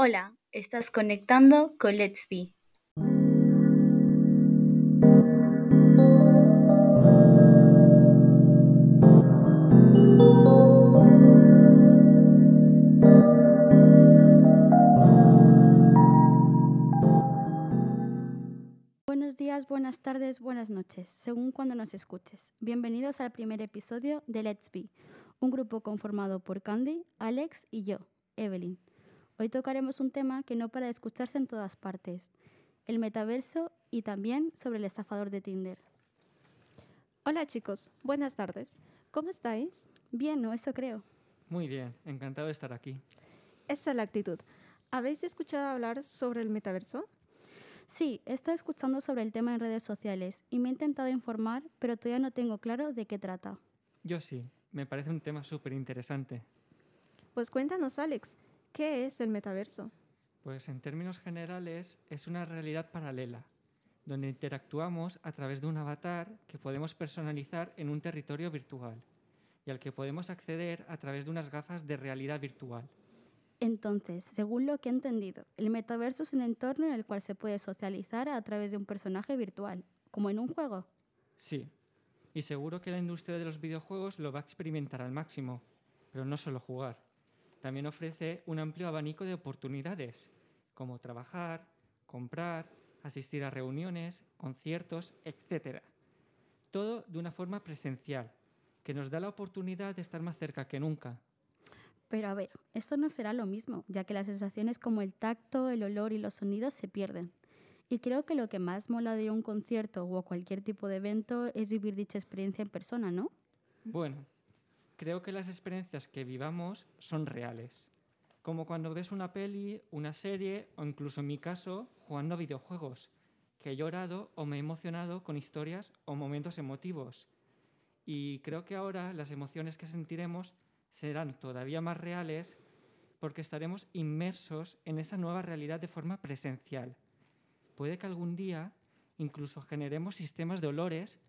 Hola, estás conectando con Let's Be. Buenos días, buenas tardes, buenas noches, según cuando nos escuches. Bienvenidos al primer episodio de Let's Be, un grupo conformado por Candy, Alex y yo, Evelyn. Hoy tocaremos un tema que no para de escucharse en todas partes, el metaverso y también sobre el estafador de Tinder. Hola chicos, buenas tardes. ¿Cómo estáis? Bien, ¿no? Eso creo. Muy bien, encantado de estar aquí. Esa es la actitud. ¿Habéis escuchado hablar sobre el metaverso? Sí, he estado escuchando sobre el tema en redes sociales y me he intentado informar, pero todavía no tengo claro de qué trata. Yo sí, me parece un tema súper interesante. Pues cuéntanos, Alex, ¿qué es el metaverso? Pues en términos generales es una realidad paralela, donde interactuamos a través de un avatar que podemos personalizar en un territorio virtual y al que podemos acceder a través de unas gafas de realidad virtual. Entonces, según lo que he entendido, el metaverso es un entorno en el cual se puede socializar a través de un personaje virtual, como en un juego. Sí, y seguro que la industria de los videojuegos lo va a experimentar al máximo, pero no solo jugar. También ofrece un amplio abanico de oportunidades, como trabajar, comprar, asistir a reuniones, conciertos, etc. Todo de una forma presencial, que nos da la oportunidad de estar más cerca que nunca. Pero a ver, eso no será lo mismo, ya que las sensaciones como el tacto, el olor y los sonidos se pierden. Y creo que lo que más mola de ir a un concierto o a cualquier tipo de evento es vivir dicha experiencia en persona, ¿no? Bueno, creo que las experiencias que vivamos son reales. Como cuando ves una peli, una serie o incluso en mi caso jugando a videojuegos, que he llorado o me he emocionado con historias o momentos emotivos. Y creo que ahora las emociones que sentiremos serán todavía más reales porque estaremos inmersos en esa nueva realidad de forma presencial. Puede que algún día incluso generemos sistemas de olores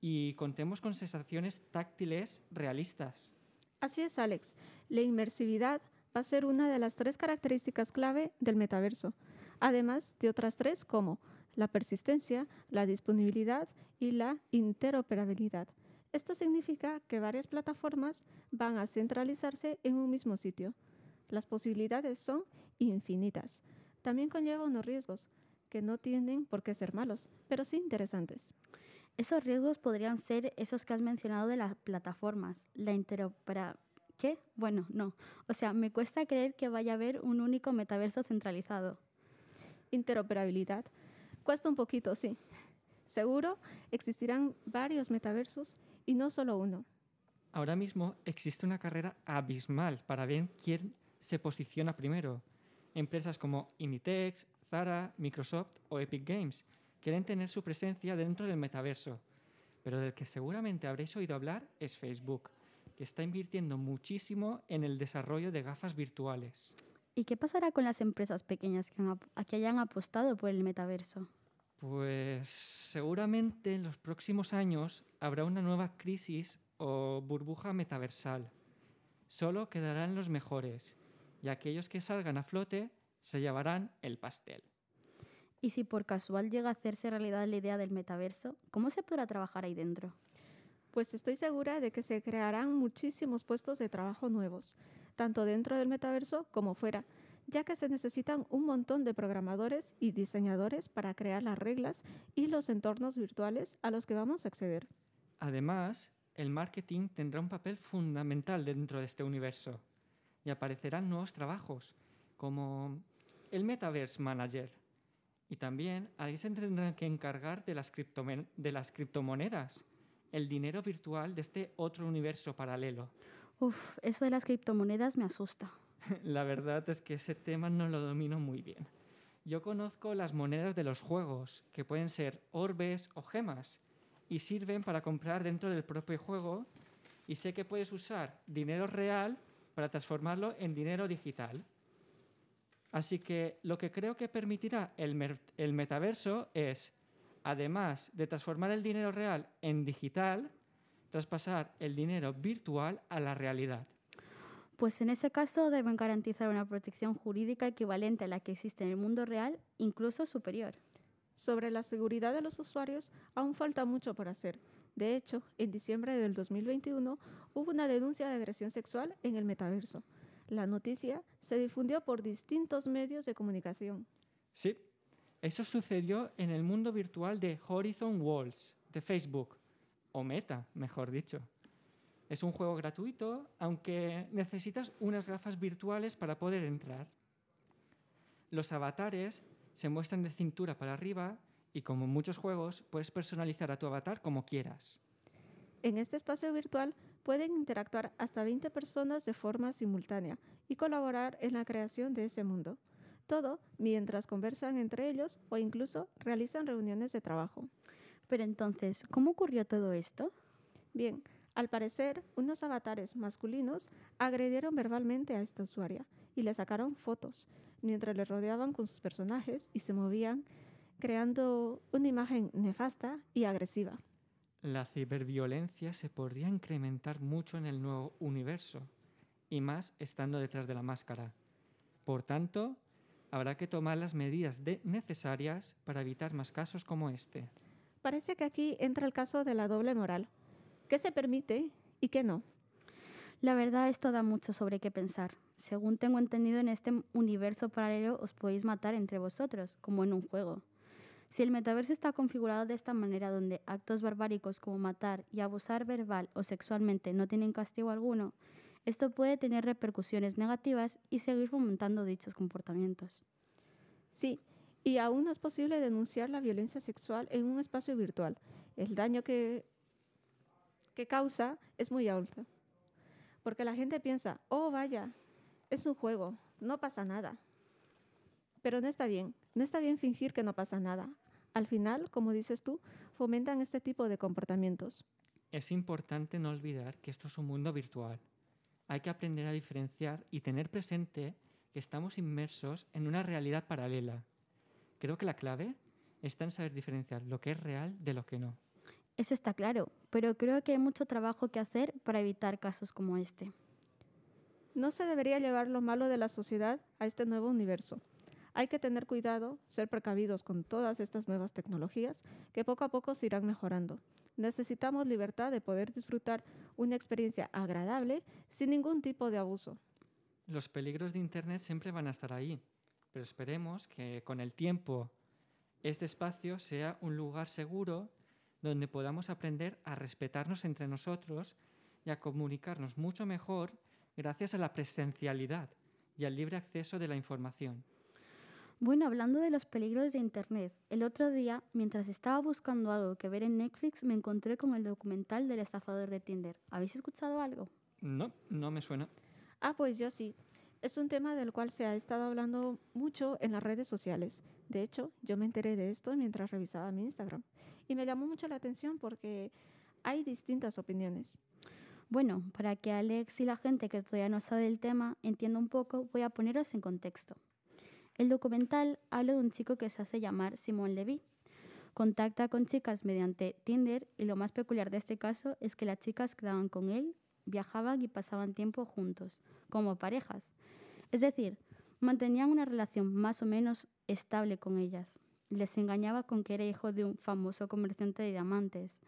y contemos con sensaciones táctiles realistas. Así es, Alex. La inmersividad va a ser una de las tres características clave del metaverso, además de otras tres como la persistencia, la disponibilidad y la interoperabilidad. Esto significa que varias plataformas van a centralizarse en un mismo sitio. Las posibilidades son infinitas. También conlleva unos riesgos, que no tienen por qué ser malos, pero sí interesantes. Esos riesgos podrían ser esos que has mencionado de las plataformas, la interopera... ¿Qué? Bueno, no. O sea, me cuesta creer que vaya a haber un único metaverso centralizado. Interoperabilidad. Cuesta un poquito, sí. Seguro existirán varios metaversos y no solo uno. Ahora mismo existe una carrera abismal para ver quién se posiciona primero. Empresas como Inditex, Zara, Microsoft o Epic Games quieren tener su presencia dentro del metaverso, pero del que seguramente habréis oído hablar es Facebook, que está invirtiendo muchísimo en el desarrollo de gafas virtuales. ¿Y qué pasará con las empresas pequeñas que, han, que hayan apostado por el metaverso? Pues seguramente en los próximos años habrá una nueva crisis o burbuja metaversal. Solo quedarán los mejores y aquellos que salgan a flote se llevarán el pastel. Y si por casual llega a hacerse realidad la idea del metaverso, ¿cómo se podrá trabajar ahí dentro? Pues estoy segura de que se crearán muchísimos puestos de trabajo nuevos, tanto dentro del metaverso como fuera, ya que se necesitan un montón de programadores y diseñadores para crear las reglas y los entornos virtuales a los que vamos a acceder. Además, el marketing tendrá un papel fundamental dentro de este universo y aparecerán nuevos trabajos, como el Metaverse Manager. Y también alguien se tendrá que encargar de las, de las criptomonedas, el dinero virtual de este otro universo paralelo. Uf, eso de las criptomonedas me asusta. La verdad es que ese tema no lo domino muy bien. Yo conozco las monedas de los juegos, que pueden ser orbes o gemas, y sirven para comprar dentro del propio juego, y sé que puedes usar dinero real para transformarlo en dinero digital. Así que lo que creo que permitirá el, el metaverso es, además de transformar el dinero real en digital, traspasar el dinero virtual a la realidad. Pues en ese caso deben garantizar una protección jurídica equivalente a la que existe en el mundo real, incluso superior. Sobre la seguridad de los usuarios, aún falta mucho por hacer. De hecho, en diciembre del 2021 hubo una denuncia de agresión sexual en el metaverso. La noticia se difundió por distintos medios de comunicación. Sí, eso sucedió en el mundo virtual de Horizon Walls, de Facebook, o Meta, mejor dicho. Es un juego gratuito, aunque necesitas unas gafas virtuales para poder entrar. Los avatares se muestran de cintura para arriba y como en muchos juegos puedes personalizar a tu avatar como quieras. En este espacio virtual pueden interactuar hasta 20 personas de forma simultánea y colaborar en la creación de ese mundo. Todo mientras conversan entre ellos o incluso realizan reuniones de trabajo. Pero entonces, ¿cómo ocurrió todo esto? Bien, al parecer, unos avatares masculinos agredieron verbalmente a esta usuaria y le sacaron fotos mientras le rodeaban con sus personajes y se movían, creando una imagen nefasta y agresiva. La ciberviolencia se podría incrementar mucho en el nuevo universo, y más estando detrás de la máscara. Por tanto, habrá que tomar las medidas de- necesarias para evitar más casos como este. Parece que aquí entra el caso de la doble moral. ¿Qué se permite y qué no? La verdad, esto da mucho sobre qué pensar. Según tengo entendido, en este universo paralelo os podéis matar entre vosotros, como en un juego. Si el metaverso está configurado de esta manera, donde actos barbáricos como matar y abusar verbal o sexualmente no tienen castigo alguno, esto puede tener repercusiones negativas y seguir fomentando dichos comportamientos. Sí, y aún no es posible denunciar la violencia sexual en un espacio virtual. El daño que, que causa es muy alto. Porque la gente piensa, oh vaya, es un juego, no pasa nada. Pero no está bien, no está bien fingir que no pasa nada. Al final, como dices tú, fomentan este tipo de comportamientos. Es importante no olvidar que esto es un mundo virtual. Hay que aprender a diferenciar y tener presente que estamos inmersos en una realidad paralela. Creo que la clave está en saber diferenciar lo que es real de lo que no. Eso está claro, pero creo que hay mucho trabajo que hacer para evitar casos como este. No se debería llevar lo malo de la sociedad a este nuevo universo. Hay que tener cuidado, ser precavidos con todas estas nuevas tecnologías que poco a poco se irán mejorando. Necesitamos libertad de poder disfrutar una experiencia agradable sin ningún tipo de abuso. Los peligros de Internet siempre van a estar ahí, pero esperemos que con el tiempo este espacio sea un lugar seguro donde podamos aprender a respetarnos entre nosotros y a comunicarnos mucho mejor gracias a la presencialidad y al libre acceso de la información. Bueno, hablando de los peligros de Internet, el otro día, mientras estaba buscando algo que ver en Netflix, me encontré con el documental del estafador de Tinder. ¿Habéis escuchado algo? No, no me suena. Ah, pues yo sí. Es un tema del cual se ha estado hablando mucho en las redes sociales. De hecho, yo me enteré de esto mientras revisaba mi Instagram. Y me llamó mucho la atención porque hay distintas opiniones. Bueno, para que Alex y la gente que todavía no sabe del tema entienda un poco, voy a poneros en contexto. El documental habla de un chico que se hace llamar Simón Levy. Contacta con chicas mediante Tinder y lo más peculiar de este caso es que las chicas quedaban con él, viajaban y pasaban tiempo juntos, como parejas. Es decir, mantenían una relación más o menos estable con ellas. Les engañaba con que era hijo de un famoso comerciante de diamantes.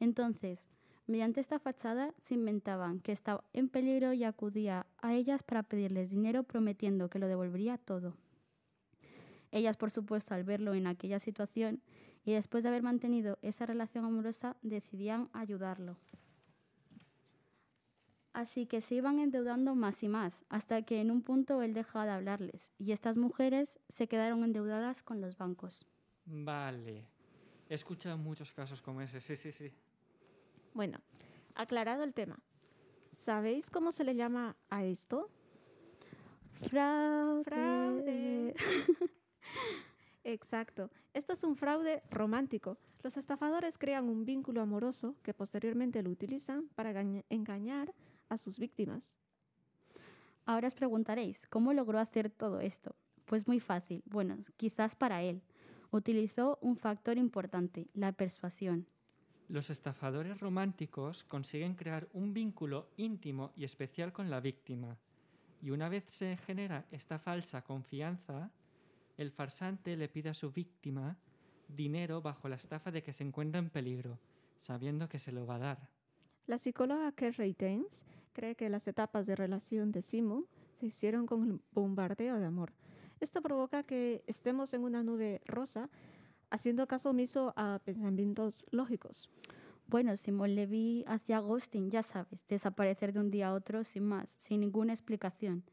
Entonces, mediante esta fachada se inventaban que estaba en peligro y acudía a ellas para pedirles dinero prometiendo que lo devolvería todo. Ellas, por supuesto, al verlo en aquella situación y después de haber mantenido esa relación amorosa, decidían ayudarlo. Así que se iban endeudando más y más, hasta que en un punto él dejaba de hablarles y estas mujeres se quedaron endeudadas con los bancos. Vale. He escuchado muchos casos como ese, sí, sí, sí. Bueno, aclarado el tema. ¿Sabéis cómo se le llama a esto? Fraude. Fraude. Exacto. Esto es un fraude romántico. Los estafadores crean un vínculo amoroso que posteriormente lo utilizan para gañ- engañar a sus víctimas. Ahora os preguntaréis, ¿cómo logró hacer todo esto? Pues muy fácil. Bueno, quizás para él. Utilizó un factor importante, la persuasión. Los estafadores románticos consiguen crear un vínculo íntimo y especial con la víctima. Y una vez se genera esta falsa confianza, el farsante le pide a su víctima dinero bajo la estafa de que se encuentra en peligro, sabiendo que se lo va a dar. La psicóloga Kerry Danes cree que las etapas de relación de Simon se hicieron con el bombardeo de amor. Esto provoca que estemos en una nube rosa, haciendo caso omiso a pensamientos lógicos. Bueno, Simón Levy hacía ghosting, ya sabes, desaparecer de un día a otro sin más, sin ninguna explicación.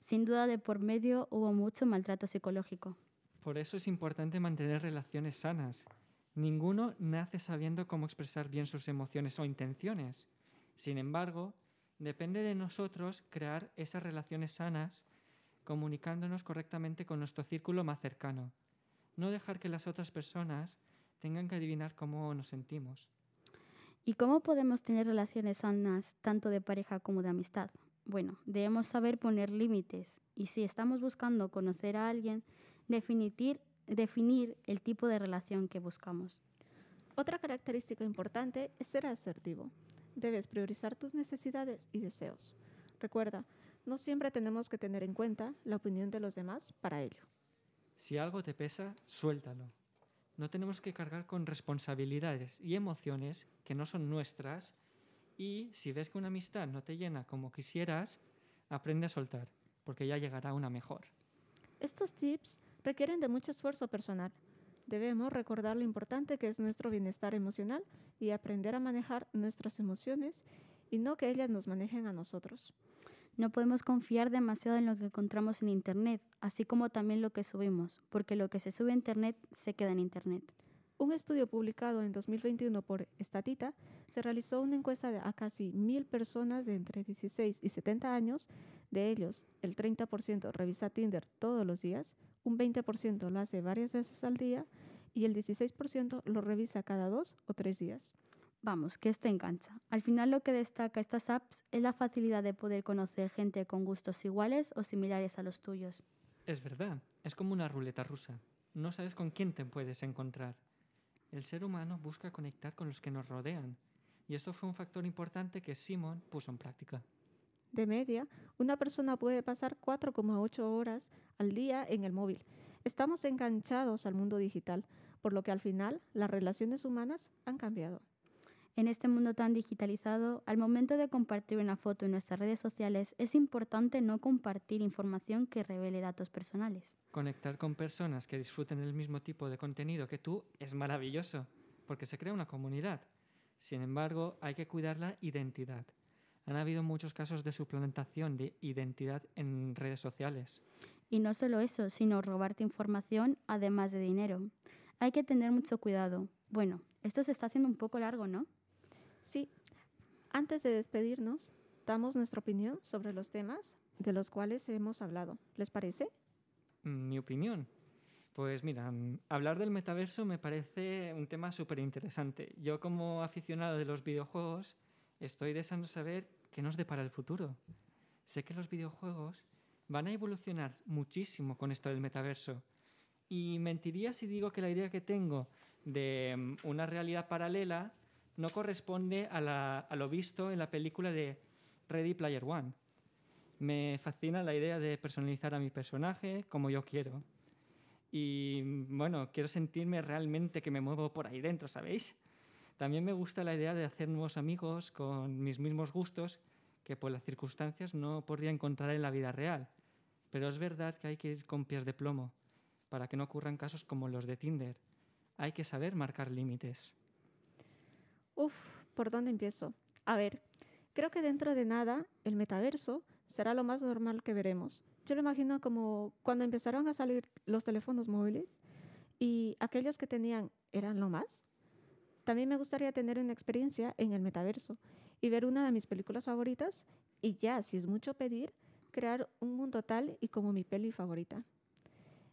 Sin duda de por medio hubo mucho maltrato psicológico. Por eso es importante mantener relaciones sanas. Ninguno nace sabiendo cómo expresar bien sus emociones o intenciones. Sin embargo, depende de nosotros crear esas relaciones sanas comunicándonos correctamente con nuestro círculo más cercano. No dejar que las otras personas tengan que adivinar cómo nos sentimos. ¿Y cómo podemos tener relaciones sanas tanto de pareja como de amistad? Bueno, debemos saber poner límites y si estamos buscando conocer a alguien, definir, definir el tipo de relación que buscamos. Otra característica importante es ser asertivo. Debes priorizar tus necesidades y deseos. Recuerda, no siempre tenemos que tener en cuenta la opinión de los demás para ello. Si algo te pesa, suéltalo. No tenemos que cargar con responsabilidades y emociones que no son nuestras y si ves que una amistad no te llena como quisieras, aprende a soltar, porque ya llegará una mejor. Estos tips requieren de mucho esfuerzo personal. Debemos recordar lo importante que es nuestro bienestar emocional y aprender a manejar nuestras emociones y no que ellas nos manejen a nosotros. No podemos confiar demasiado en lo que encontramos en Internet, así como también lo que subimos, porque lo que se sube a Internet se queda en Internet. Un estudio publicado en 2021 por Estatita se realizó una encuesta a casi mil personas de entre 16 y 70 años. De ellos, el 30% revisa Tinder todos los días, un 20% lo hace varias veces al día y el 16% lo revisa cada dos o tres días. Vamos, que esto engancha. Al final lo que destaca estas apps es la facilidad de poder conocer gente con gustos iguales o similares a los tuyos. Es verdad, es como una ruleta rusa. No sabes con quién te puedes encontrar. El ser humano busca conectar con los que nos rodean, y esto fue un factor importante que Simon puso en práctica. De media, una persona puede pasar 4,8 horas al día en el móvil. Estamos enganchados al mundo digital, por lo que al final las relaciones humanas han cambiado. En este mundo tan digitalizado, al momento de compartir una foto en nuestras redes sociales, es importante no compartir información que revele datos personales. Conectar con personas que disfruten el mismo tipo de contenido que tú es maravilloso, porque se crea una comunidad. Sin embargo, hay que cuidar la identidad. Han habido muchos casos de suplantación de identidad en redes sociales. Y no solo eso, sino robarte información además de dinero. Hay que tener mucho cuidado. Bueno, esto se está haciendo un poco largo, ¿no? Sí. Antes de despedirnos, damos nuestra opinión sobre los temas de los cuales hemos hablado. ¿Les parece? Mi opinión. Pues mira, mm, hablar del metaverso me parece un tema súper interesante. Yo como aficionado de los videojuegos estoy deseando saber qué nos depara el futuro. Sé que los videojuegos van a evolucionar muchísimo con esto del metaverso. Y mentiría si digo que la idea que tengo de mm, una realidad paralela no corresponde a, lo visto en la película de Ready Player One. Me fascina la idea de personalizar a mi personaje como yo quiero. Y bueno, quiero sentirme realmente que me muevo por ahí dentro, ¿sabéis? También me gusta la idea de hacer nuevos amigos con mis mismos gustos que por las circunstancias no podría encontrar en la vida real. Pero es verdad que hay que ir con pies de plomo para que no ocurran casos como los de Tinder. Hay que saber marcar límites. Uf, ¿por dónde empiezo? A ver, creo que dentro de nada el metaverso será lo más normal que veremos. Yo lo imagino como cuando empezaron a salir los teléfonos móviles y aquellos que tenían eran lo más. También me gustaría tener una experiencia en el metaverso y ver una de mis películas favoritas y ya, si es mucho pedir, crear un mundo tal y como mi peli favorita.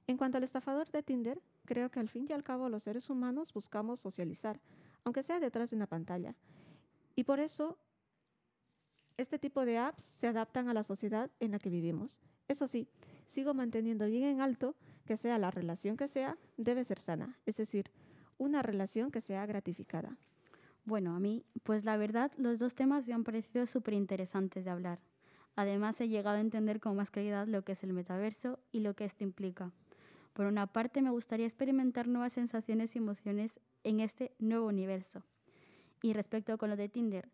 En cuanto al estafador de Tinder, creo que al fin y al cabo los seres humanos buscamos socializar, aunque sea detrás de una pantalla. Y por eso, este tipo de apps se adaptan a la sociedad en la que vivimos. Eso sí, sigo manteniendo bien en alto que sea la relación que sea, debe ser sana, es decir, una relación que sea gratificada. Bueno, a mí, pues la verdad, los dos temas me han parecido súper interesantes de hablar. Además, he llegado a entender con más claridad lo que es el metaverso y lo que esto implica. Por una parte, me gustaría experimentar nuevas sensaciones y emociones en este nuevo universo. Y respecto con lo de Tinder,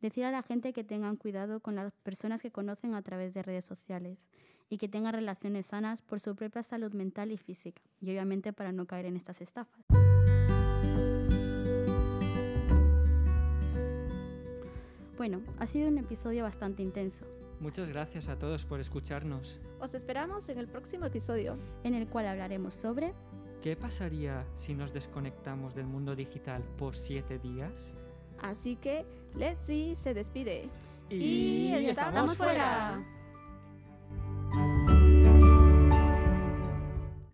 decir a la gente que tengan cuidado con las personas que conocen a través de redes sociales y que tengan relaciones sanas por su propia salud mental y física, y obviamente para no caer en estas estafas. Bueno, ha sido un episodio bastante intenso, Muchas gracias a todos por escucharnos. Os esperamos en el próximo episodio. en el cual hablaremos sobre ¿Qué pasaría si nos desconectamos del mundo digital por siete días? Así que, Let's Be se despide. Y estamos fuera.